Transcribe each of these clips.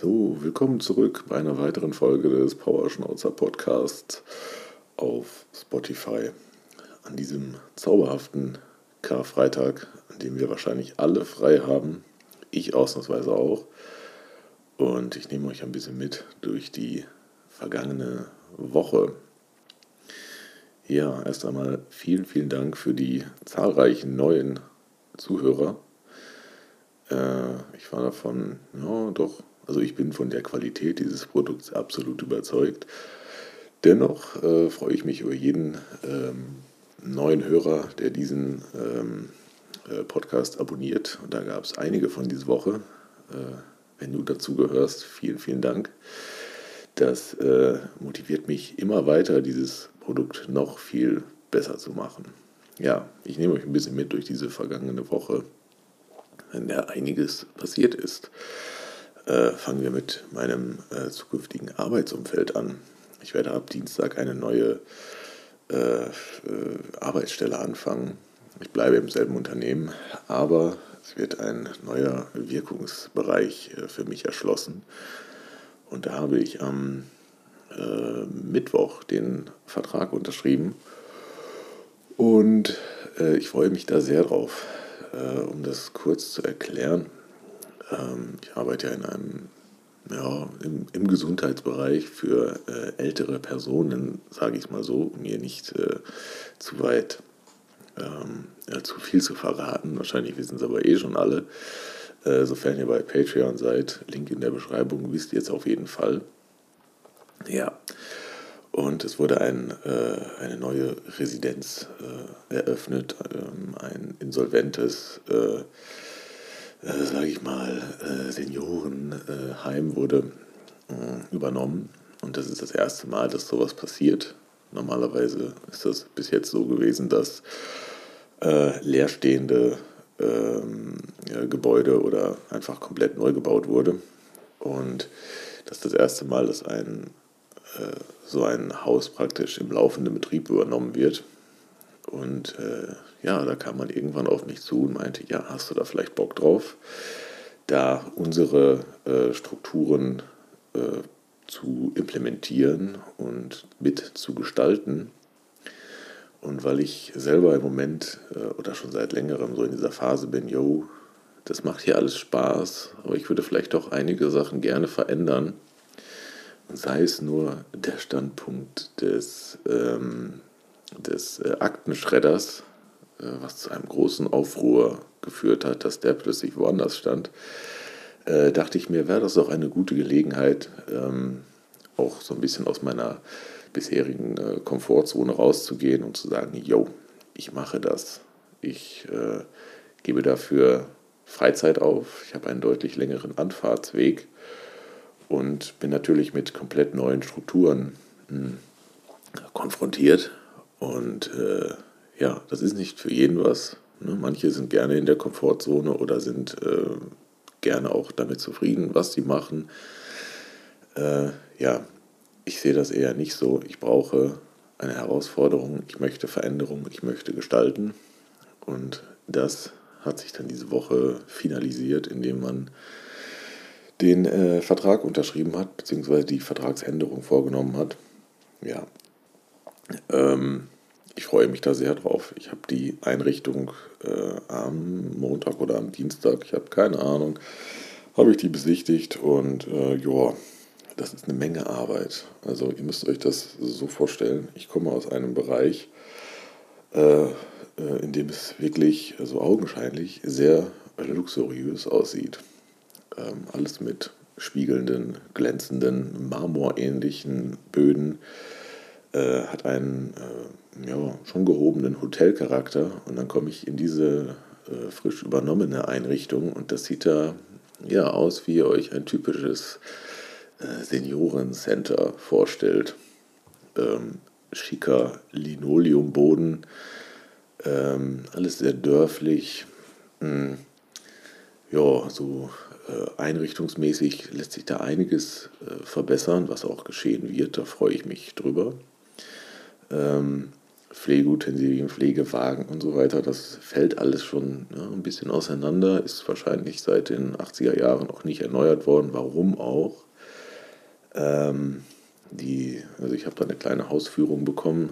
So, willkommen zurück bei einer weiteren Folge des Powerschnauzer Podcasts auf Spotify. An diesem zauberhaften Karfreitag, an dem wir wahrscheinlich alle frei haben, ich ausnahmsweise auch. Und ich nehme euch ein bisschen mit durch die vergangene Woche. Ja, erst einmal vielen, vielen Dank für die zahlreichen neuen Zuhörer. Äh, ich war davon, ja, doch, also ich bin von der Qualität dieses Produkts absolut überzeugt. Dennoch äh, freue ich mich über jeden ähm, neuen Hörer, der diesen ähm, äh, Podcast abonniert. Und da gab es einige von dieser Woche. Äh, wenn du dazu gehörst, vielen, vielen Dank. Das äh, motiviert mich immer weiter, dieses Produkt noch viel besser zu machen. Ja, ich nehme euch ein bisschen mit durch diese vergangene Woche, in der einiges passiert ist. Äh, fangen wir mit meinem äh, zukünftigen Arbeitsumfeld an. Ich werde ab Dienstag eine neue äh, äh Arbeitsstelle anfangen. Ich bleibe im selben Unternehmen, aber es wird ein neuer Wirkungsbereich äh, für mich erschlossen. Und da habe ich am äh, Mittwoch den Vertrag unterschrieben. Und ich freue mich da sehr drauf. Um das kurz zu erklären, ähm, ich arbeite ja in einem, ja, im, im Gesundheitsbereich für äh, ältere Personen, sage ich mal so, um mir nicht äh, zu weit ähm, ja, zu viel zu verraten. Wahrscheinlich wissen es aber eh schon alle. Äh, sofern ihr bei Patreon seid, Link in der Beschreibung, wisst ihr jetzt auf jeden Fall. Ja, und es wurde ein, äh, eine neue Residenz äh, eröffnet, ähm, ein insolventes, äh, äh sage ich mal, äh, Seniorenheim wurde äh, übernommen. Und das ist das erste Mal, dass sowas passiert. Normalerweise ist das bis jetzt so gewesen, dass leerstehende ähm, Gebäude oder einfach komplett neu gebaut wurde. Und das ist das erste Mal, dass ein äh, so ein Haus praktisch im laufenden Betrieb übernommen wird. Und äh, ja, da kam man irgendwann auf mich zu und meinte, ja, hast du da vielleicht Bock drauf, da unsere äh, Strukturen äh, zu implementieren und mit zu gestalten. Und weil ich selber im Moment äh, oder schon seit längerem so in dieser Phase bin, yo, das macht hier alles Spaß, aber ich würde vielleicht doch einige Sachen gerne verändern sei es nur der Standpunkt des, ähm, des äh, Aktenschredders, äh, was zu einem großen Aufruhr geführt hat, dass der plötzlich woanders stand, äh, dachte ich mir, wäre das doch eine gute Gelegenheit, ähm, auch so ein bisschen aus meiner bisherigen äh, Komfortzone rauszugehen und zu sagen, yo, ich mache das. Ich äh, gebe dafür Freizeit auf. Ich habe einen deutlich längeren Anfahrtsweg und bin natürlich mit komplett neuen Strukturen mh, hm, konfrontiert. Und äh, ja, das ist nicht für jeden was. Ne? Manche sind gerne in der Komfortzone oder sind äh, gerne auch damit zufrieden, was sie machen. Äh, ja, ich sehe das eher nicht so. Ich brauche eine Herausforderung, ich möchte Veränderung, ich möchte gestalten. Und das hat sich dann diese Woche finalisiert, indem man den äh, Vertrag unterschrieben hat, beziehungsweise die Vertragsänderung vorgenommen hat. Ja, ähm, ich freue mich da sehr drauf. Ich habe die Einrichtung äh, am Montag oder am Dienstag, ich habe keine Ahnung, habe ich die besichtigt und äh, ja, das ist eine Menge Arbeit. Also ihr müsst euch das so vorstellen. Ich komme aus einem Bereich, äh, äh in dem es wirklich, so also augenscheinlich, sehr luxuriös aussieht. Ähm, alles mit spiegelnden, glänzenden, marmorähnlichen Böden. Äh, hat einen äh, ja, schon gehobenen Hotelcharakter. Und dann komme ich in diese äh, frisch übernommene Einrichtung und das sieht da ja aus, wie ihr euch ein typisches äh, Seniorencenter vorstellt. Ähm, schicker Linoleumboden, ähm, alles sehr dörflich. Hm, ja, so äh, einrichtungsmäßig lässt sich da einiges verbessern, was auch geschehen wird. Da freue ich mich drüber. Ähm, Pflegeutensilien, Pflegewagen und so weiter, das fällt alles schon ja, ein bisschen auseinander, ist wahrscheinlich seit den 80er Jahren auch nicht erneuert worden. Warum auch? Ähm, die, also ich habe da eine kleine Hausführung bekommen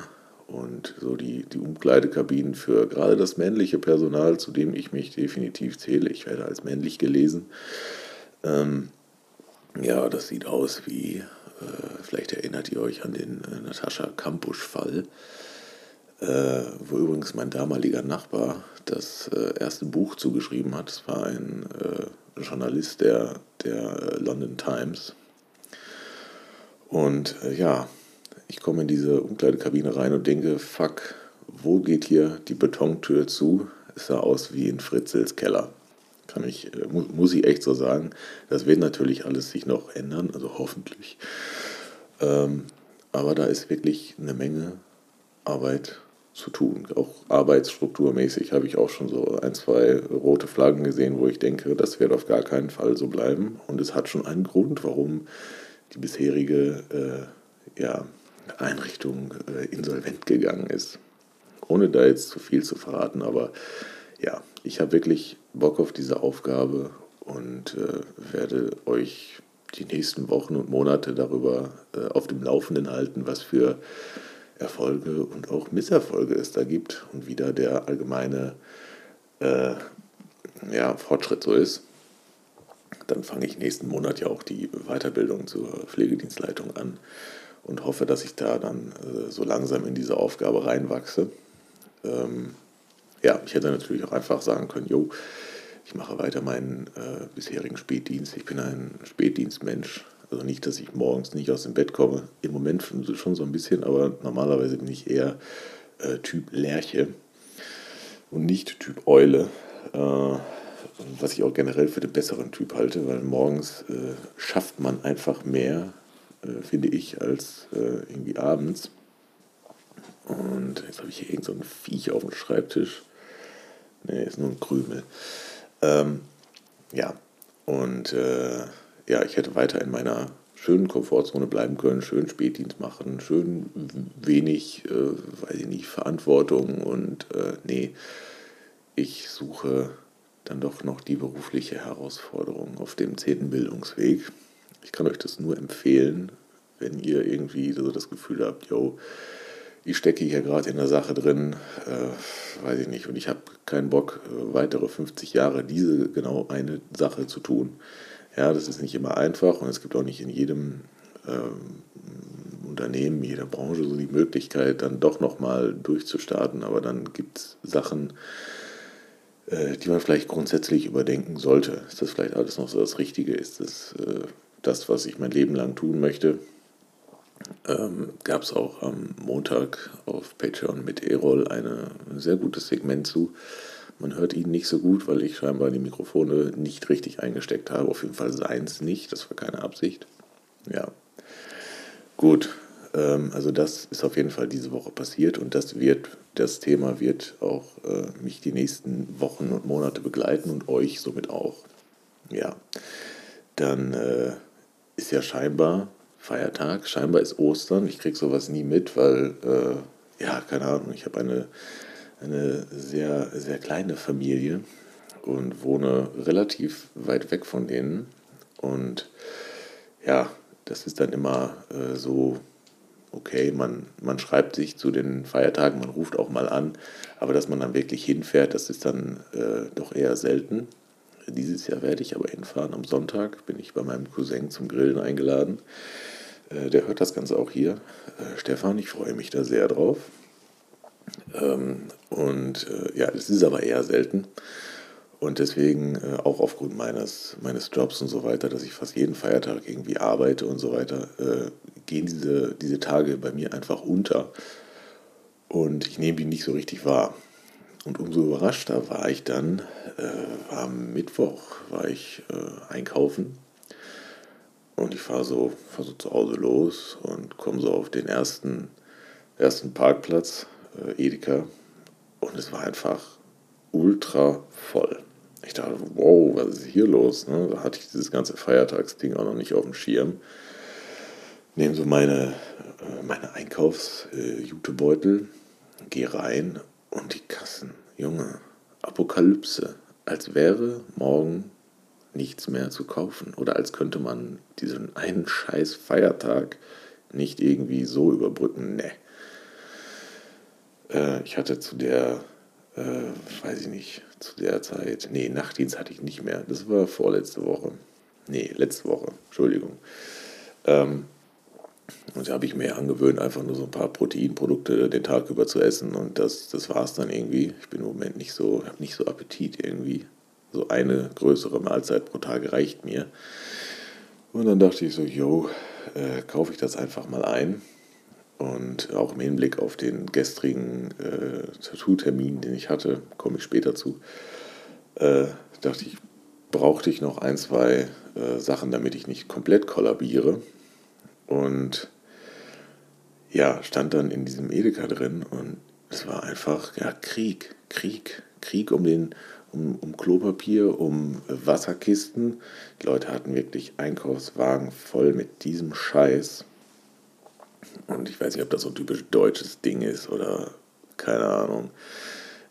und so die, die Umkleidekabinen für gerade das männliche Personal, zu dem ich mich definitiv zähle. Ich werde als männlich gelesen. Ähm, ja, das sieht aus wie, vielleicht erinnert ihr euch an den äh, Natascha Kampusch-Fall, äh, wo übrigens mein damaliger Nachbar das äh, erste Buch zugeschrieben hat. Es war ein äh, Journalist der, der London Times. Und äh, ja, ich komme in diese Umkleidekabine rein und denke, fuck, wo geht hier die Betontür zu? Es sah aus wie in Fritzels Keller. Kann ich, äh, muss ich echt so sagen. Das wird natürlich alles sich noch ändern, also hoffentlich. Ähm, aber da ist wirklich eine Menge Arbeit zu tun. Auch arbeitsstrukturmäßig habe ich auch schon so ein, zwei rote Flaggen gesehen, wo ich denke, das wird auf gar keinen Fall so bleiben. Und es hat schon einen Grund, warum die bisherige äh, ja, Einrichtung äh, insolvent gegangen ist. Ohne da jetzt zu viel zu verraten, aber ja, ich habe wirklich Bock auf diese Aufgabe und äh, werde euch die nächsten Wochen und Monate darüber äh, auf dem Laufenden halten, was für Erfolge und auch Misserfolge es da gibt und wie da der allgemeine äh, ja, Fortschritt so ist. Dann fange ich nächsten Monat ja auch die Weiterbildung zur Pflegedienstleitung an und hoffe, dass ich da dann äh, so langsam in diese Aufgabe reinwachse. Ähm, ja, ich hätte natürlich auch einfach sagen können, jo, ich mache weiter meinen äh, bisherigen Spätdienst. Ich bin ein Spätdienstmensch. Also nicht, dass ich morgens nicht aus dem Bett komme. Im Moment schon so ein bisschen, aber normalerweise bin ich eher äh, Typ Lerche und nicht Typ Eule. Äh, was ich auch generell für den besseren Typ halte, weil morgens äh, schafft man einfach mehr äh, finde ich, als äh, irgendwie abends. Und jetzt habe ich hier irgend so ein Viech auf dem Schreibtisch. Ne, ist nur ein Krümel. Ähm, ja, und äh, ja, ich hätte weiter in meiner schönen Komfortzone bleiben können, schön Spätdienst machen, schön wenig, äh, weiß ich nicht, Verantwortung und äh, nee, ich suche dann doch noch die berufliche Herausforderung auf dem zehnten Bildungsweg. Ich kann euch das nur empfehlen, wenn ihr irgendwie so das Gefühl habt, yo, ich stecke hier gerade in der Sache drin, äh, weiß ich nicht, und ich habe keinen Bock, äh, weitere 50 Jahre diese genau eine Sache zu tun. Ja, das ist nicht immer einfach und es gibt auch nicht in jedem ähm, Unternehmen, jeder Branche so die Möglichkeit, dann doch nochmal durchzustarten, aber dann gibt es Sachen, äh, die man vielleicht grundsätzlich überdenken sollte. Ist das vielleicht alles noch so das Richtige? Ist das äh, das, was ich mein Leben lang tun möchte? Ähm, gab es auch am Montag auf Patreon mit Erol ein sehr gutes Segment zu. Man hört ihn nicht so gut, weil ich scheinbar die Mikrofone nicht richtig eingesteckt habe. Auf jeden Fall seins nicht, das war keine Absicht. Ja, gut. Ähm, also das ist auf jeden Fall diese Woche passiert und das wird, das Thema wird auch äh, mich die nächsten Wochen und Monate begleiten und euch somit auch. Ja, dann äh, ist ja scheinbar Feiertag. Scheinbar ist Ostern. Ich kriege sowas nie mit, weil, äh, ja, keine Ahnung, ich habe eine, eine sehr, sehr kleine Familie und wohne relativ weit weg von denen. Und ja, das ist dann immer äh, so, okay, man, man schreibt sich zu den Feiertagen, man ruft auch mal an, aber dass man dann wirklich hinfährt, das ist dann äh, doch eher selten. Dieses Jahr werde ich aber hinfahren. Am Sonntag bin ich bei meinem Cousin zum Grillen eingeladen. Äh, der hört das Ganze auch hier. Äh, Stefan, ich freue mich da sehr drauf. Ähm, und äh, ja, das ist aber eher selten. Und deswegen auch aufgrund meines, meines Jobs und so weiter, dass ich fast jeden Feiertag irgendwie arbeite und so weiter, gehen diese, diese Tage bei mir einfach unter. Und ich nehme die nicht so richtig wahr. Und umso überraschter war ich dann, äh, am Mittwoch war ich äh, einkaufen und ich fahre so, fahr so zu Hause los und komme so auf den ersten, ersten Parkplatz, äh, Edeka. Und es war einfach ultra voll. Ich dachte, wow, was ist hier los? Ne? Da hatte ich dieses ganze Feiertagsding auch noch nicht auf dem Schirm. Nehme so meine, äh, meine Einkaufsjutebeutel gehe rein und die Kassen, Junge, Apokalypse, als wäre morgen nichts mehr zu kaufen oder als könnte man diesen einen scheiß Feiertag nicht irgendwie so überbrücken. Ne. Äh, ich hatte zu der, äh, weiß ich nicht, zu der Zeit, nee, Nachtdienst hatte ich nicht mehr. Das war vorletzte Woche. Nee, letzte Woche, Entschuldigung. Ähm, und da habe ich mir angewöhnt, einfach nur so ein paar Proteinprodukte den Tag über zu essen. Und das, das war es dann irgendwie. Ich bin im Moment nicht so, habe nicht so Appetit irgendwie. So eine größere Mahlzeit pro Tag reicht mir. Und dann dachte ich so, yo, äh, kaufe ich das einfach mal ein. Und auch im Hinblick auf den gestrigen äh, Tattoo-Termin, den ich hatte, komme ich später zu, äh, dachte ich, brauchte ich noch ein, zwei äh, Sachen, damit ich nicht komplett kollabiere. Und ja, stand dann in diesem Edeka drin und es war einfach ja, Krieg, Krieg, Krieg um, den, um, um Klopapier, um Wasserkisten. Die Leute hatten wirklich Einkaufswagen voll mit diesem Scheiß. Und ich weiß nicht, ob das so ein typisch deutsches Ding ist oder keine Ahnung.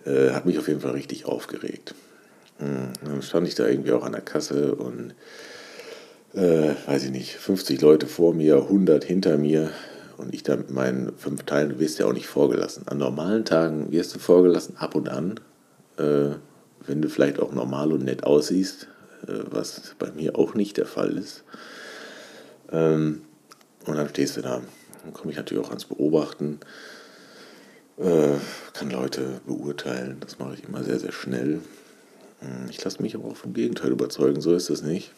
Äh, hat mich auf jeden Fall richtig aufgeregt. Hm, dann stand ich da irgendwie auch an der Kasse und äh, weiß ich nicht, 50 Leute vor mir, 100 hinter mir und ich da mit meinen fünf Teilen, du wirst ja auch nicht vorgelassen. An normalen Tagen wirst du vorgelassen, ab und an, äh, wenn du vielleicht auch normal und nett aussiehst, äh, was bei mir auch nicht der Fall ist. Ähm, und dann stehst du da. Dann komme ich natürlich auch ans Beobachten, äh, kann Leute beurteilen, das mache ich immer sehr, sehr schnell. Hm, ich lasse mich aber auch vom Gegenteil überzeugen, so ist es nicht.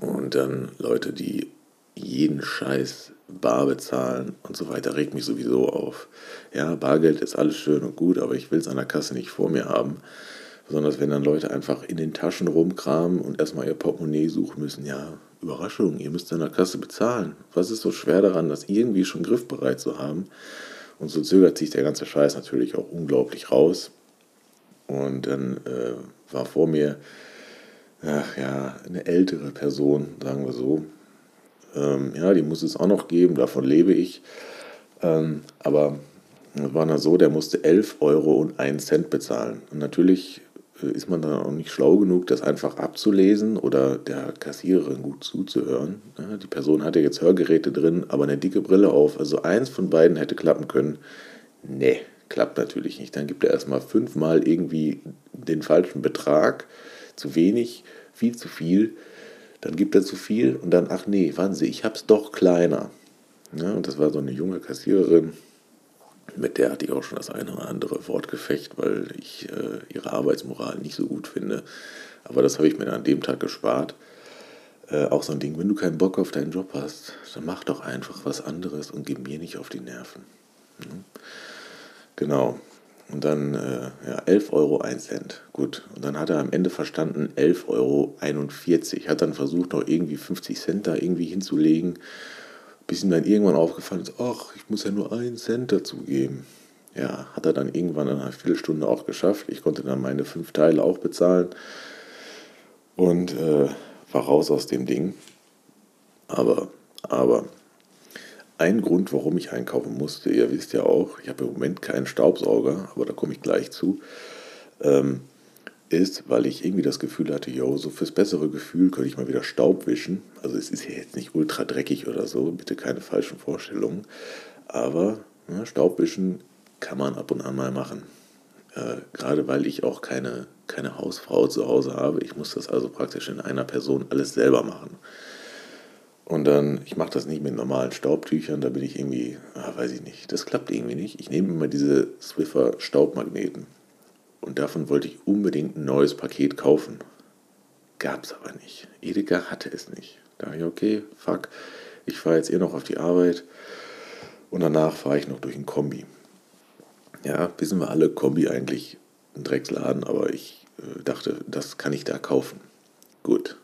Und dann Leute, die jeden Scheiß bar bezahlen und so weiter, regt mich sowieso auf. Ja, Bargeld ist alles schön und gut, aber ich will es an der Kasse nicht vor mir haben. Besonders wenn dann Leute einfach in den Taschen rumkramen und erstmal ihr Portemonnaie suchen müssen. Ja, Überraschung, ihr müsst an der Kasse bezahlen. Was ist so schwer daran, das irgendwie schon griffbereit zu haben? Und so zögert sich der ganze Scheiß natürlich auch unglaublich raus. Und dann äh, war vor mir ach ja, eine ältere Person, sagen wir so. Ähm, ja, die muss es auch noch geben, davon lebe ich. Ähm, aber es war dann so, der musste 11 Euro und 1 Cent bezahlen. Und natürlich äh, ist man dann auch nicht schlau genug, das einfach abzulesen oder der Kassiererin gut zuzuhören. Ja, die Person hatte jetzt Hörgeräte drin, aber eine dicke Brille auf. Also eins von beiden hätte klappen können. Nee, klappt natürlich nicht. Dann gibt er erstmal fünfmal irgendwie den falschen Betrag zu wenig, viel zu viel. Dann gibt er zu viel und dann, ach nee, Sie, ich hab's doch kleiner. Ja, und das war so eine junge Kassiererin, mit der hatte ich auch schon das eine oder andere Wortgefecht, weil ich äh, ihre Arbeitsmoral nicht so gut finde. Aber das habe ich mir an dem Tag gespart. Äh, auch so ein Ding, wenn du keinen Bock auf deinen Job hast, dann mach doch einfach was anderes und gib mir nicht auf die Nerven. Ja. Genau. Und dann äh, ja, 11 Euro 1 Cent. Gut. Und dann hat er am Ende verstanden 11,41 Euro. Hat dann versucht, noch irgendwie 50 Cent da irgendwie hinzulegen. Bis ihm dann irgendwann aufgefallen ist, ach, ich muss ja nur 1 Cent dazugeben. Ja, hat er dann irgendwann in einer Viertelstunde auch geschafft. Ich konnte dann meine fünf Teile auch bezahlen. Und äh, war raus aus dem Ding. Aber, aber, ein Grund, warum ich einkaufen musste, ihr wisst ja auch, ich habe im Moment keinen Staubsauger, aber da komme ich gleich zu, ähm, ist, weil ich irgendwie das Gefühl hatte, yo, so fürs bessere Gefühl könnte ich mal wieder Staub wischen. Also es ist ja jetzt nicht ultra dreckig oder so, bitte keine falschen Vorstellungen. Aber ne, Staubwischen kann man ab und an mal machen. Äh, gerade weil ich auch keine, keine Hausfrau zu Hause habe. Ich muss das also praktisch in einer Person alles selber machen. Und dann, ich mache das nicht mit normalen Staubtüchern, da bin ich irgendwie, ah, weiß ich nicht, das klappt irgendwie nicht. Ich nehme immer diese Swiffer Staubmagneten. Und davon wollte ich unbedingt ein neues Paket kaufen. Gab es aber nicht. Edeka hatte es nicht. Da dachte ich, okay, fuck, ich fahre jetzt eh noch auf die Arbeit. Und danach fahre ich noch durch ein Kombi. Ja, wissen wir alle, Kombi eigentlich ein Drecksladen, aber ich äh, dachte, das kann ich da kaufen. Gut,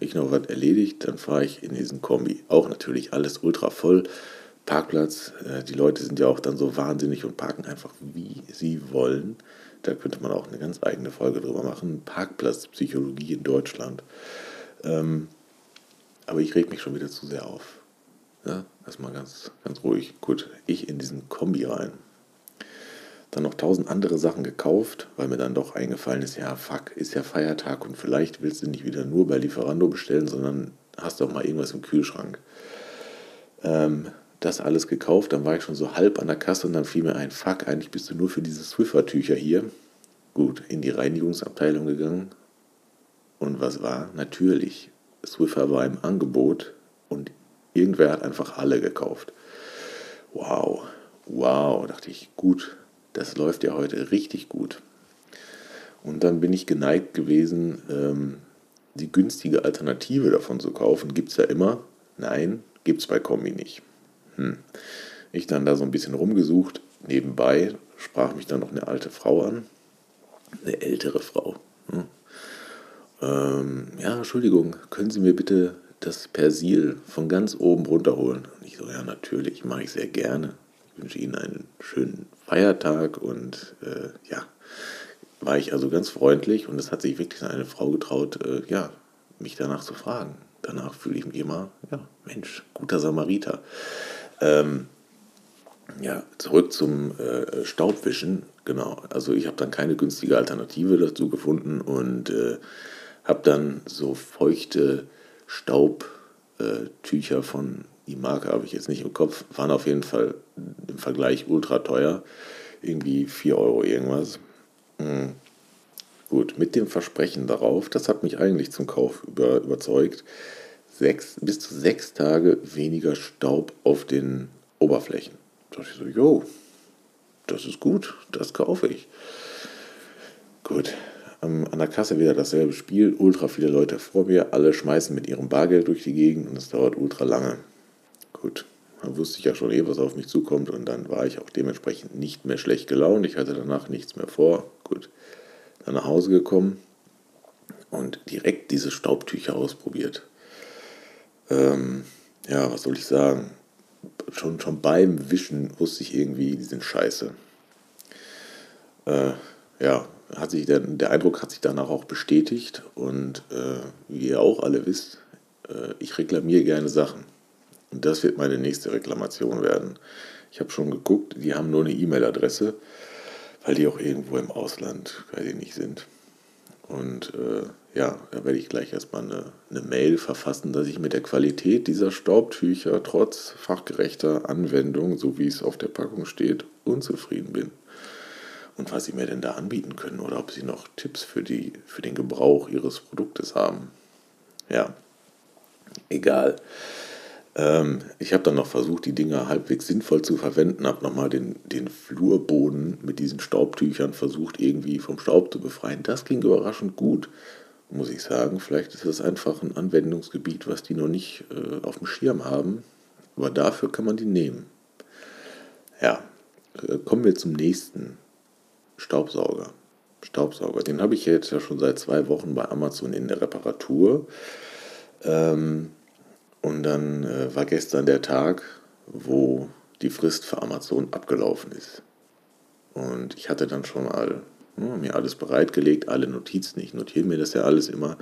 ich noch was erledigt, dann fahre ich in diesen Kombi. Auch natürlich alles ultra voll. Parkplatz, äh, die Leute sind ja auch dann so wahnsinnig und parken einfach wie sie wollen. Da könnte man auch eine ganz eigene Folge drüber machen. Parkplatzpsychologie in Deutschland. Ähm, aber ich reg mich schon wieder zu sehr auf. Ja, erstmal ganz, ganz ruhig. Gut, ich in diesen Kombi rein. Dann noch tausend andere Sachen gekauft, weil mir dann doch eingefallen ist, ja, fuck, ist ja Feiertag und vielleicht willst du nicht wieder nur bei Lieferando bestellen, sondern hast doch mal irgendwas im Kühlschrank. Ähm, das alles gekauft, dann war ich schon so halb an der Kasse und dann fiel mir ein, fuck, eigentlich bist du nur für diese Swiffer-Tücher hier. Gut, in die Reinigungsabteilung gegangen. Und was war? Natürlich, Swiffer war im Angebot und irgendwer hat einfach alle gekauft. Wow, wow, dachte ich, gut, das läuft ja heute richtig gut. Und dann bin ich geneigt gewesen, ähm, die günstige Alternative davon zu kaufen. Gibt es ja immer. Nein, gibt es bei Kombi nicht. Hm. Ich dann da so ein bisschen rumgesucht. Nebenbei sprach mich dann noch eine alte Frau an. Eine ältere Frau. Hm. Ähm, ja, Entschuldigung, können Sie mir bitte das Persil von ganz oben runterholen? Und ich so, ja, natürlich, mache ich sehr gerne. Wünsche Ihnen einen schönen Feiertag und äh, ja, war ich also ganz freundlich und es hat sich wirklich eine Frau getraut, äh, ja, mich danach zu fragen. Danach fühle ich mich immer, ja, Mensch, guter Samariter. Ähm, ja, zurück zum äh, Staubwischen. Genau, also ich habe dann keine günstige Alternative dazu gefunden und äh, habe dann so feuchte Staubtücher äh, von, die Marke habe ich jetzt nicht im Kopf, waren auf jeden Fall im Vergleich ultra teuer. Irgendwie 4 Euro irgendwas. Mhm. Gut, mit dem Versprechen darauf, das hat mich eigentlich zum Kauf über, überzeugt, sechs, bis zu sechs Tage weniger Staub auf den Oberflächen. Da dachte ich so, jo, das ist gut, das kaufe ich. Gut, an der Kasse wieder dasselbe Spiel, ultra viele Leute vor mir, alle schmeißen mit ihrem Bargeld durch die Gegend und es dauert ultra lange. Gut, dann wusste ich ja schon eh, was auf mich zukommt und dann war ich auch dementsprechend nicht mehr schlecht gelaunt. Ich hatte danach nichts mehr vor. Gut, dann nach Hause gekommen und direkt diese Staubtücher ausprobiert. Ähm, ja, was soll ich sagen? Schon, schon beim Wischen wusste ich irgendwie, die sind scheiße. Äh, ja, hat sich der, der Eindruck hat sich danach auch bestätigt und äh, wie ihr auch alle wisst, äh, ich reklamiere gerne Sachen. Und das wird meine nächste Reklamation werden. Ich habe schon geguckt, die haben nur eine E-Mail-Adresse, weil die auch irgendwo im Ausland, weiß ich nicht, sind. Und äh, ja, da werde ich gleich erstmal eine, eine Mail verfassen, dass ich mit der Qualität dieser Staubtücher trotz fachgerechter Anwendung, so wie es auf der Packung steht, unzufrieden bin. Und was sie mir denn da anbieten können oder ob sie noch Tipps für, die, für den Gebrauch ihres Produktes haben. Ja, egal. Ähm, ich habe dann noch versucht, die Dinger halbwegs sinnvoll zu verwenden, habe nochmal den, den Flurboden mit diesen Staubtüchern versucht, irgendwie vom Staub zu befreien. Das ging überraschend gut, muss ich sagen. Vielleicht ist das einfach ein Anwendungsgebiet, was die noch nicht äh, auf dem Schirm haben, aber dafür kann man die nehmen. Ja, äh, kommen wir zum nächsten Staubsauger. Staubsauger, den habe ich jetzt ja schon seit zwei Wochen bei Amazon in der Reparatur. Ähm, und dann äh, war gestern der Tag, wo die Frist für Amazon abgelaufen ist. Und ich hatte dann schon mal ja, mir alles bereitgelegt, alle Notizen. Ich notiere mir das ja alles immer,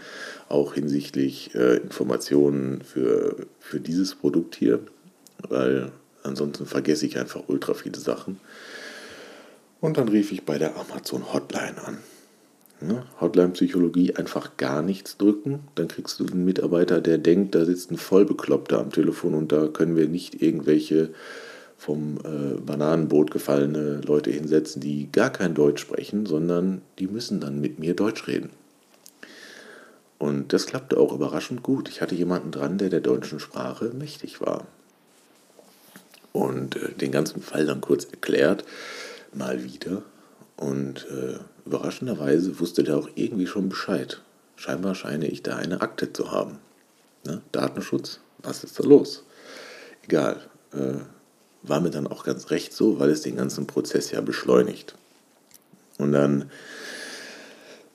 auch hinsichtlich äh, Informationen für, für dieses Produkt hier, weil ansonsten vergesse ich einfach ultra viele Sachen. Und dann rief ich bei der Amazon Hotline an. Ne? Hotline-Psychologie einfach gar nichts drücken. Dann kriegst du einen Mitarbeiter, der denkt, da sitzt ein Vollbekloppter am Telefon und da können wir nicht irgendwelche vom äh, Bananenboot gefallene Leute hinsetzen, die gar kein Deutsch sprechen, sondern die müssen dann mit mir Deutsch reden. Und das klappte auch überraschend gut. Ich hatte jemanden dran, der der deutschen Sprache mächtig war. Und äh, den ganzen Fall dann kurz erklärt, mal wieder. Und äh, überraschenderweise wusste der auch irgendwie schon Bescheid. Scheinbar scheine ich da eine Akte zu haben. Ne? Datenschutz, was ist da los? Egal. Äh, war mir dann auch ganz recht so, weil es den ganzen Prozess ja beschleunigt. Und dann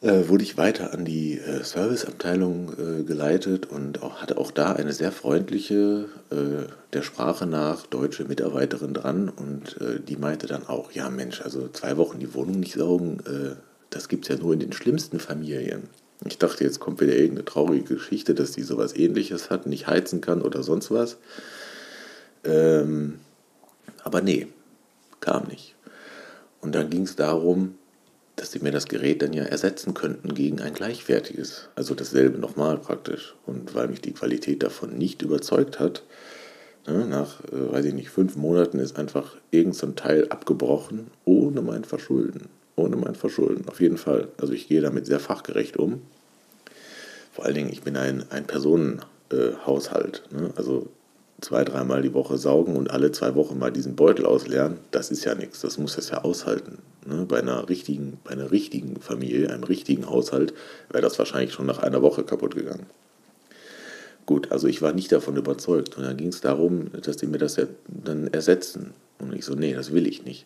äh, wurde ich weiter an die äh, Serviceabteilung äh, geleitet und auch, hatte auch da eine sehr freundliche, äh, der Sprache nach deutsche Mitarbeiterin dran und äh, die meinte dann auch, ja Mensch, also zwei Wochen die Wohnung nicht saugen, äh, das gibt es ja nur in den schlimmsten Familien. Ich dachte, jetzt kommt wieder irgendeine traurige Geschichte, dass die sowas ähnliches hat, nicht heizen kann oder sonst was. Ähm, aber nee, kam nicht. Und dann ging es darum, dass sie mir das Gerät dann ja ersetzen könnten gegen ein gleichwertiges. Also dasselbe nochmal praktisch. Und weil mich die Qualität davon nicht überzeugt hat, ne, nach, äh, weiß ich nicht, fünf Monaten ist einfach irgendein so Teil abgebrochen, ohne mein Verschulden. Ohne mein Verschulden, auf jeden Fall. Also ich gehe damit sehr fachgerecht um. Vor allen Dingen, ich bin ein, ein Personenhaushalt. Äh, ne? Also zwei, dreimal die Woche saugen und alle zwei Wochen mal diesen Beutel ausleeren, das ist ja nichts. Das muss es ja aushalten. Ne? Bei, einer richtigen, bei einer richtigen Familie, einem richtigen Haushalt, wäre das wahrscheinlich schon nach einer Woche kaputt gegangen. Gut, also ich war nicht davon überzeugt. Und dann ging es darum, dass die mir das ja dann ersetzen. Und ich so, nee, das will ich nicht.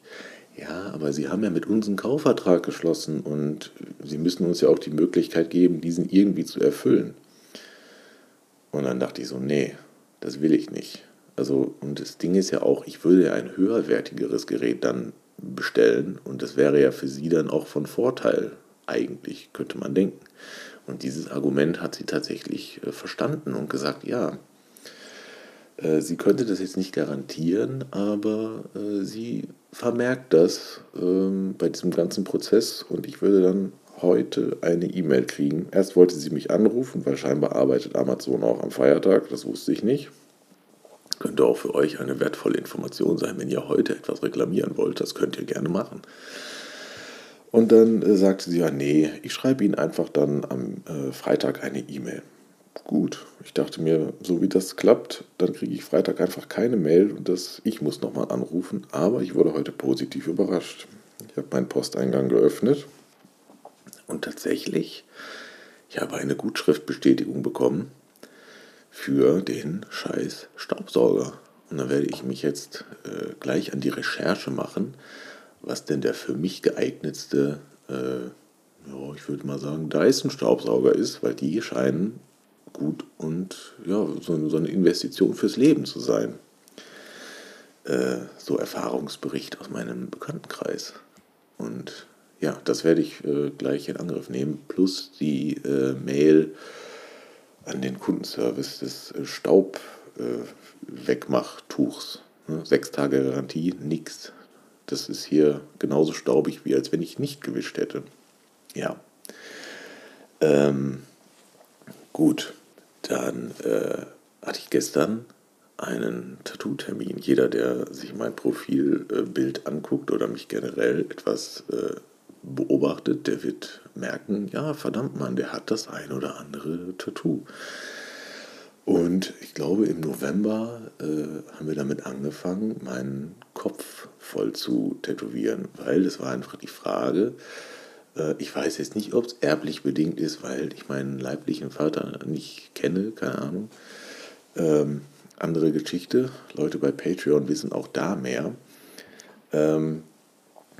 Ja, aber Sie haben ja mit uns einen Kaufvertrag geschlossen und Sie müssen uns ja auch die Möglichkeit geben, diesen irgendwie zu erfüllen. Und dann dachte ich so, nee, das will ich nicht. Also, und das Ding ist ja auch, ich würde ja ein höherwertigeres Gerät dann bestellen und das wäre ja für sie dann auch von Vorteil, eigentlich, könnte man denken. Und dieses Argument hat sie tatsächlich äh, verstanden und gesagt, ja, äh, sie könnte das jetzt nicht garantieren, aber äh, sie vermerkt das ähm, bei diesem ganzen Prozess und ich würde dann heute eine E-Mail kriegen. Erst wollte sie mich anrufen, weil scheinbar arbeitet Amazon auch am Feiertag, das wusste ich nicht. Könnte auch für euch eine wertvolle Information sein, wenn ihr heute etwas reklamieren wollt, das könnt ihr gerne machen. Und dann äh, sagte sie ja, nee, ich schreibe Ihnen einfach dann am äh, Freitag eine E-Mail. Gut, ich dachte mir, so wie das klappt, dann kriege ich Freitag einfach keine Mail und das, ich muss nochmal anrufen. Aber ich wurde heute positiv überrascht. Ich habe meinen Posteingang geöffnet und tatsächlich, ich habe eine Gutschriftbestätigung bekommen für den scheiß Staubsauger. Und dann werde ich mich jetzt äh, gleich an die Recherche machen, was denn der für mich geeignetste, äh, ja, ich würde mal sagen, Dyson-Staubsauger ist, weil die scheinen gut und ja, so, so eine Investition fürs Leben zu sein. Äh, so Erfahrungsbericht aus meinem Bekanntenkreis. Und ja, das werde ich äh, gleich in Angriff nehmen, plus die äh, Mail an den Kundenservice des äh, Staubwegmachtuchs. Ne? Sechs Tage Garantie, nix. Das ist hier genauso staubig, wie als wenn ich nicht gewischt hätte. Ja. Ähm, gut, dann äh, hatte ich gestern einen Tattoo-Termin. Jeder, der sich mein Profilbild anguckt oder mich generell etwas äh, beobachtet, der wird merken, ja, verdammt Mann, der hat das ein oder andere Tattoo. Und ich glaube, im November äh, haben wir damit angefangen, meinen Kopf voll zu tätowieren, weil es war einfach die Frage, äh, ich weiß jetzt nicht, ob es erblich bedingt ist, weil ich meinen leiblichen Vater nicht kenne, keine Ahnung. Ähm, andere Geschichte, Leute bei Patreon wissen auch da mehr. Ähm,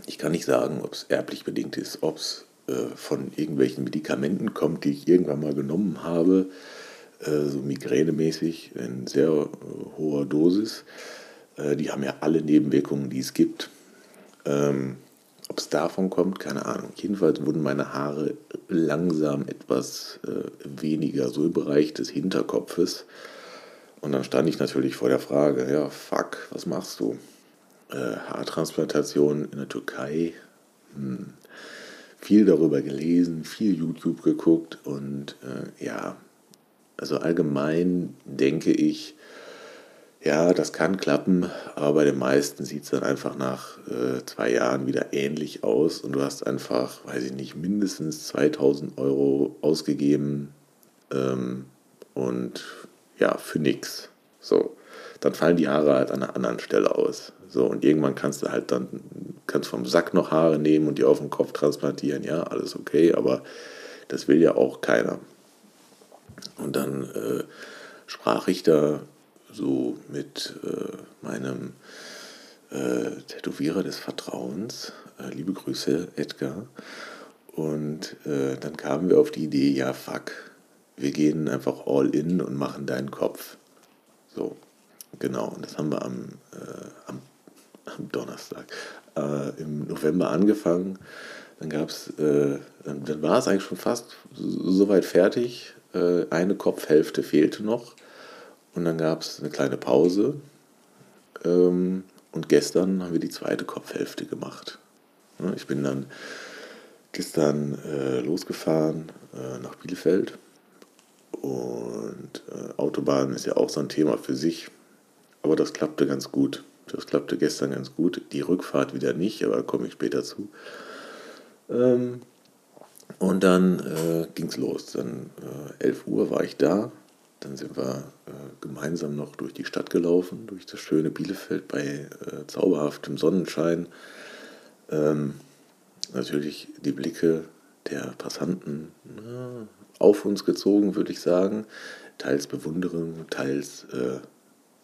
ich kann nicht sagen, ob es erblich bedingt ist, ob es äh, von irgendwelchen Medikamenten kommt, die ich irgendwann mal genommen habe, äh, so migränemäßig in sehr äh, hoher Dosis. Äh, die haben ja alle Nebenwirkungen, die es gibt. Ähm, ob es davon kommt, keine Ahnung. Jedenfalls wurden meine Haare langsam etwas äh, weniger, so im Bereich des Hinterkopfes. Und dann stand ich natürlich vor der Frage, ja, fuck, was machst du? Äh, Haartransplantation in der Türkei. Hm. Viel darüber gelesen, viel YouTube geguckt und äh, ja, also allgemein denke ich, ja, das kann klappen, aber bei den meisten sieht es dann einfach nach äh, zwei Jahren wieder ähnlich aus und du hast einfach, weiß ich nicht, mindestens 2000 Euro ausgegeben ähm, und ja, für nichts. So, dann fallen die Haare halt an einer anderen Stelle aus. So, und irgendwann kannst du halt dann, kannst vom Sack noch Haare nehmen und die auf den Kopf transplantieren, ja, alles okay, aber das will ja auch keiner. Und dann äh, sprach ich da so mit äh, meinem äh, Tätowierer des Vertrauens, äh, liebe Grüße, Edgar. Und äh, dann kamen wir auf die Idee, ja, fuck, wir gehen einfach all in und machen deinen Kopf. So, genau. Und das haben wir am, äh, am am Donnerstag, äh, im November angefangen. Dann gab es, äh, dann, dann, war es eigentlich schon fast soweit fertig. Äh, eine Kopfhälfte fehlte noch. Und dann gab es eine kleine Pause. Ähm, und gestern haben wir die zweite Kopfhälfte gemacht. Ich bin dann gestern äh, losgefahren äh, nach Bielefeld und äh, Autobahn ist ja auch so ein Thema für sich, aber das klappte ganz gut. Das klappte gestern ganz gut. Die Rückfahrt wieder nicht, aber da komme ich später zu. Ähm, und dann äh, ging es los. Dann äh, 11 Uhr war ich da. Dann sind wir äh, gemeinsam noch durch die Stadt gelaufen, durch das schöne Bielefeld bei äh, zauberhaftem Sonnenschein. Ähm, natürlich die Blicke der Passanten na, auf uns gezogen, würde ich sagen. Teils Bewunderung, teils äh,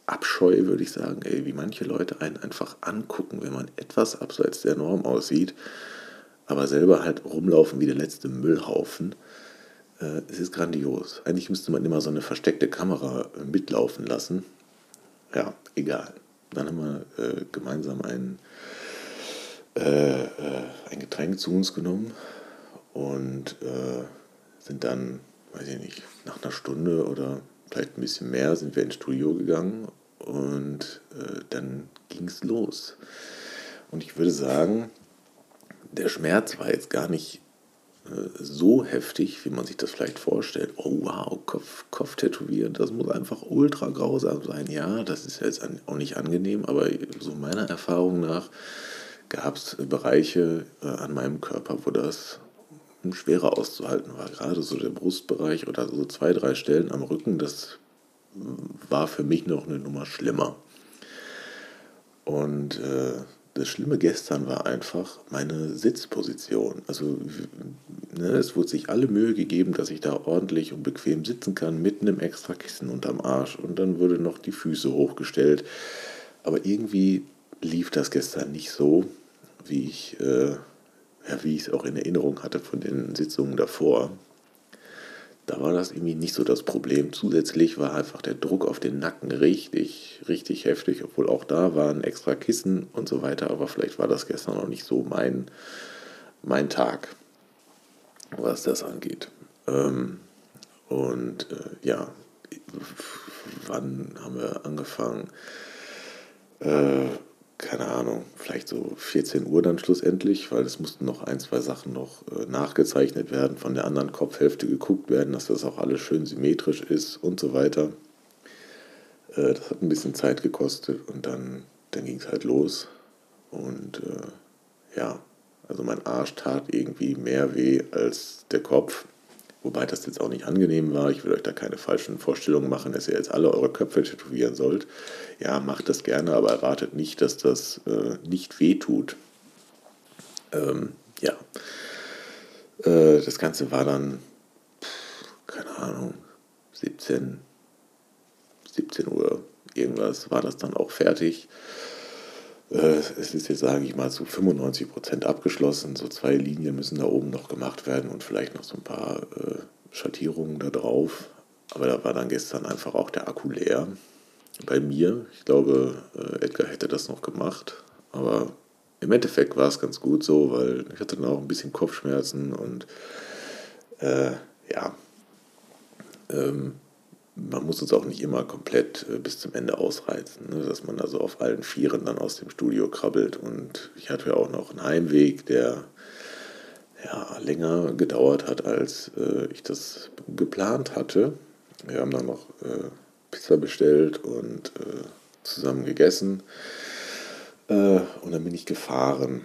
Abscheu, würde ich sagen, ey, wie manche Leute einen einfach angucken, wenn man etwas abseits der Norm aussieht, aber selber halt rumlaufen wie der letzte Müllhaufen. Äh, es ist grandios. Eigentlich müsste man immer so eine versteckte Kamera äh, mitlaufen lassen. Ja, egal. Dann haben wir äh, gemeinsam ein, äh, äh, ein Getränk zu uns genommen und äh, sind dann, weiß ich nicht, nach einer Stunde oder vielleicht ein bisschen mehr sind wir ins Studio gegangen und äh, dann ging es los. Und ich würde sagen, der Schmerz war jetzt gar nicht äh, so heftig, wie man sich das vielleicht vorstellt. Oh wow, Kopf, Kopf tätowieren, das muss einfach ultra grausam sein. Ja, das ist jetzt auch nicht angenehm, aber so meiner Erfahrung nach gab es Bereiche äh, an meinem Körper, wo das schwerer auszuhalten war. Gerade so der Brustbereich oder so zwei, drei Stellen am Rücken, das war für mich noch eine Nummer schlimmer. Und äh, das Schlimme gestern war einfach meine Sitzposition. Also ne, es wurde sich alle Mühe gegeben, dass ich da ordentlich und bequem sitzen kann, mit einem extra Kissen unterm Arsch. Und dann wurde noch die Füße hochgestellt. Aber irgendwie lief das gestern nicht so, wie ich äh, ja, wie ich es auch in Erinnerung hatte von den Sitzungen davor, da war das irgendwie nicht so das Problem. Zusätzlich war einfach der Druck auf den Nacken richtig, richtig heftig, obwohl auch da waren extra Kissen und so weiter, aber vielleicht war das gestern noch nicht so mein, mein Tag, was das angeht. Ähm, und äh, ja, wann haben wir angefangen? Äh, keine Ahnung, vielleicht so 14 Uhr dann schlussendlich, weil es mussten noch ein, zwei Sachen noch äh, nachgezeichnet werden, von der anderen Kopfhälfte geguckt werden, dass das auch alles schön symmetrisch ist und so weiter. Äh, das hat ein bisschen Zeit gekostet und dann, dann ging es halt los. Und äh, ja, also mein Arsch tat irgendwie mehr weh als der Kopf. Wobei das jetzt auch nicht angenehm war. Ich will euch da keine falschen Vorstellungen machen, dass ihr jetzt alle eure Köpfe tätowieren sollt. Ja, macht das gerne, aber erwartet nicht, dass das äh, nicht wehtut. Ähm, ja. Äh, das Ganze war dann, keine Ahnung, 17, 17 Uhr irgendwas war das dann auch fertig. Äh, es ist jetzt, sage ich mal, zu 95 Prozent abgeschlossen. So zwei Linien müssen da oben noch gemacht werden und vielleicht noch so ein paar äh, Schattierungen da drauf. Aber da war dann gestern einfach auch der Akku leer. Bei mir, ich glaube, äh, Edgar hätte das noch gemacht. Aber im Endeffekt war es ganz gut so, weil ich hatte dann auch ein bisschen Kopfschmerzen und äh, ja, ähm, man muss uns auch nicht immer komplett äh, bis zum Ende ausreizen, ne? dass man also auf allen Vieren dann aus dem Studio krabbelt. Und ich hatte ja auch noch einen Heimweg, der ja, länger gedauert hat, als äh, ich das geplant hatte. Wir haben dann noch äh, Pizza bestellt und äh, zusammen gegessen. Äh, und dann bin ich gefahren.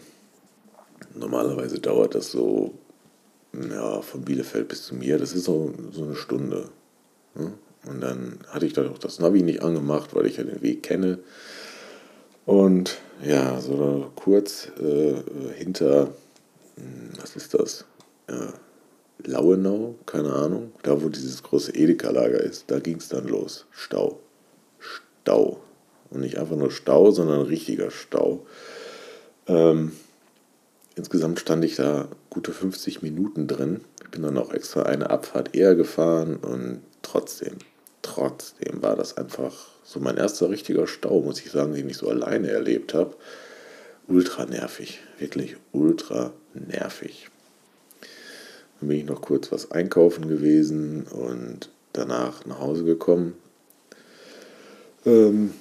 Normalerweise dauert das so ja, von Bielefeld bis zu mir, das ist so, so eine Stunde. Ne? Und dann hatte ich dann auch das Navi nicht angemacht, weil ich ja den Weg kenne. Und ja, so kurz äh, hinter, hm, was ist das? Ja, Lauenau, keine Ahnung, da wo dieses große Edeka-Lager ist, da ging es dann los. Stau. Stau. Und nicht einfach nur Stau, sondern richtiger Stau. Ähm, insgesamt stand ich da gute 50 Minuten drin. Bin dann auch extra eine Abfahrt eher gefahren und trotzdem trotzdem war das einfach so mein erster richtiger Stau, muss ich sagen, den ich so alleine erlebt habe. Ultra nervig, wirklich ultra nervig. Dann bin ich noch kurz was einkaufen gewesen und danach nach Hause gekommen. Ähm,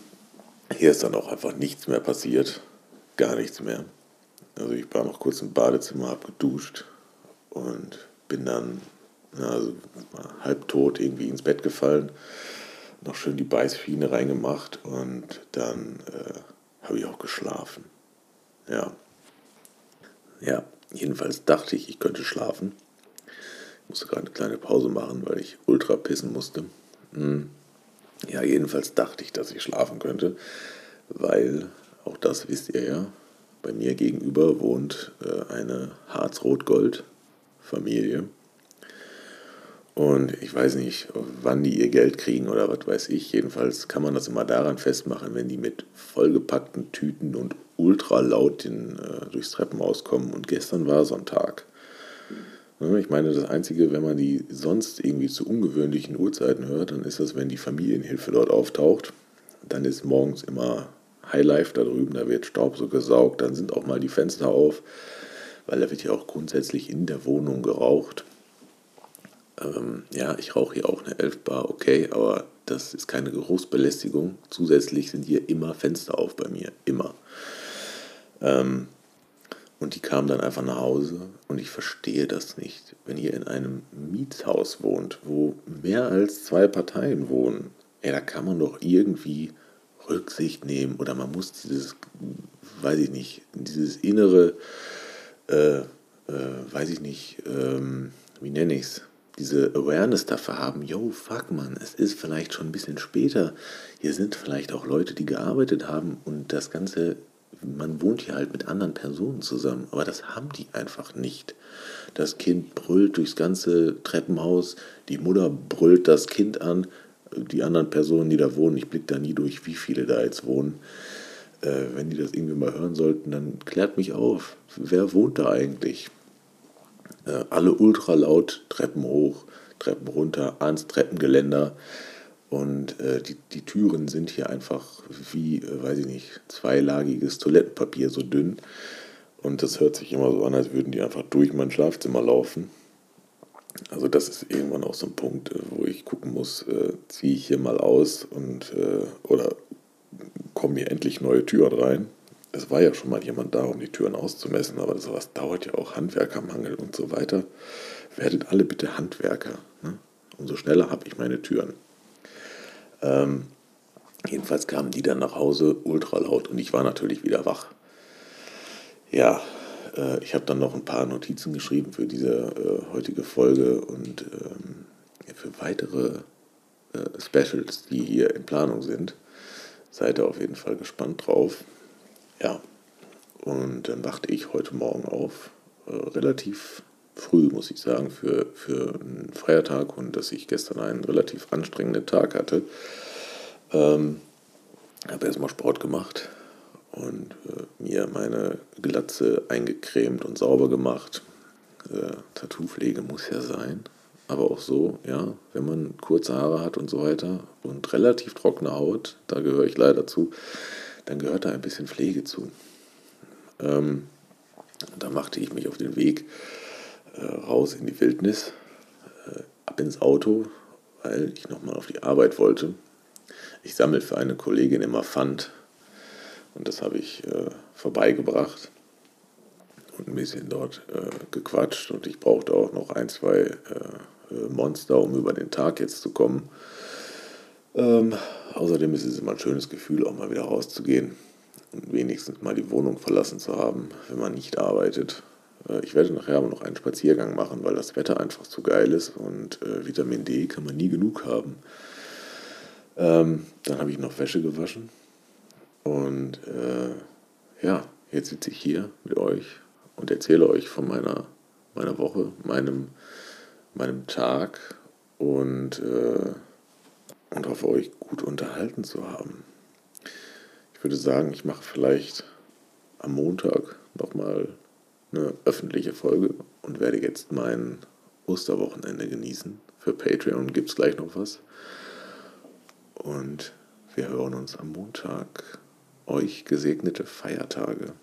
hier ist dann auch einfach nichts mehr passiert. Gar nichts mehr. Also ich war noch kurz im Badezimmer, habe geduscht und bin dann also halbtot irgendwie ins Bett gefallen, noch schön die Beißschiene reingemacht und dann äh, habe ich auch geschlafen. Ja. Ja, jedenfalls dachte ich, ich könnte schlafen. Ich musste gerade eine kleine Pause machen, weil ich ultra pissen musste. Hm. Ja, jedenfalls dachte ich, dass ich schlafen könnte, weil, auch das wisst ihr ja, bei mir gegenüber wohnt äh, eine Harz-Rot-Gold-Familie. Und ich weiß nicht, wann die ihr Geld kriegen oder was weiß ich. Jedenfalls kann man das immer daran festmachen, wenn die mit vollgepackten Tüten und ultra äh, durchs Treppenhaus kommen. Und gestern war Sonntag. Ne, ich meine, das Einzige, wenn man die sonst irgendwie zu ungewöhnlichen Uhrzeiten hört, dann ist das, wenn die Familienhilfe dort auftaucht. Dann ist morgens immer Highlife da drüben, da wird Staub so gesaugt, dann sind auch mal die Fenster auf, weil da wird ja auch grundsätzlich in der Wohnung geraucht. Ähm, ja, ich rauche hier auch eine 11 Bar, okay, aber das ist keine Geruchsbelästigung. Zusätzlich sind hier immer Fenster auf bei mir, immer. Ähm, und die kamen dann einfach nach Hause und ich verstehe das nicht. Wenn ihr in einem Mietshaus wohnt, wo mehr als zwei Parteien wohnen, ja, da kann man doch irgendwie Rücksicht nehmen oder man muss dieses, weiß ich nicht, dieses innere, äh, äh, weiß ich nicht, ähm, wie nenne ich es, diese Awareness dafür haben, yo, fuck man, es ist vielleicht schon ein bisschen später. Hier sind vielleicht auch Leute, die gearbeitet haben und das Ganze, man wohnt hier halt mit anderen Personen zusammen, aber das haben die einfach nicht. Das Kind brüllt durchs ganze Treppenhaus, die Mutter brüllt das Kind an, die anderen Personen, die da wohnen, ich blicke da nie durch, wie viele da jetzt wohnen. Äh, wenn die das irgendwie mal hören sollten, dann klärt mich auf, wer wohnt da eigentlich? Äh, alle ultra laut, Treppen hoch, Treppen runter, ans Treppengeländer. Und äh, die, die Türen sind hier einfach wie, äh, weiß ich nicht, zweilagiges Toilettenpapier so dünn. Und das hört sich immer so an, als würden die einfach durch mein Schlafzimmer laufen. Also das ist irgendwann auch so ein Punkt, äh, wo ich gucken muss, äh, ziehe ich hier mal aus und äh, oder kommen hier endlich neue Türen rein es war ja schon mal jemand da, um die Türen auszumessen, aber sowas dauert ja auch Handwerkermangel und so weiter. Werdet alle bitte Handwerker. Ne? Umso schneller habe ich meine Türen. Ähm, jedenfalls kamen die dann nach Hause ultra laut und ich war natürlich wieder wach. Ja, äh, ich habe dann noch ein paar Notizen geschrieben für diese äh, heutige Folge und ähm, für weitere äh, Specials, die hier in Planung sind. Seid ihr auf jeden Fall gespannt drauf. Ja, und dann wachte ich heute Morgen auf, äh, relativ früh, muss ich sagen, für, für einen Feiertag und dass ich gestern einen relativ anstrengenden Tag hatte. Ähm, habe erstmal Sport gemacht und äh, mir meine Glatze eingecremt und sauber gemacht. Äh, Tattoo-Pflege muss ja sein. Aber auch so, ja, wenn man kurze Haare hat und so weiter und relativ trockene Haut, da gehöre ich leider zu, dann gehört da ein bisschen Pflege zu. Ähm, da machte ich mich auf den Weg äh, raus in die Wildnis, äh, ab ins Auto, weil ich nochmal auf die Arbeit wollte. Ich sammle für eine Kollegin immer Pfand und das habe ich äh, vorbeigebracht und ein bisschen dort äh, gequatscht und ich brauchte auch noch ein, zwei äh, Monster, um über den Tag jetzt zu kommen. Ähm, außerdem ist es immer ein schönes Gefühl, auch mal wieder rauszugehen und wenigstens mal die Wohnung verlassen zu haben, wenn man nicht arbeitet. Äh, ich werde nachher aber noch einen Spaziergang machen, weil das Wetter einfach zu geil ist und äh, Vitamin D kann man nie genug haben. Ähm, dann habe ich noch Wäsche gewaschen und äh, ja, jetzt sitze ich hier mit euch und erzähle euch von meiner, meiner Woche, meinem, meinem Tag und äh, und hoffe, euch gut unterhalten zu haben. Ich würde sagen, ich mache vielleicht am Montag nochmal eine öffentliche Folge und werde jetzt mein Osterwochenende genießen. Für Patreon gibt es gleich noch was. Und wir hören uns am Montag. Euch gesegnete Feiertage.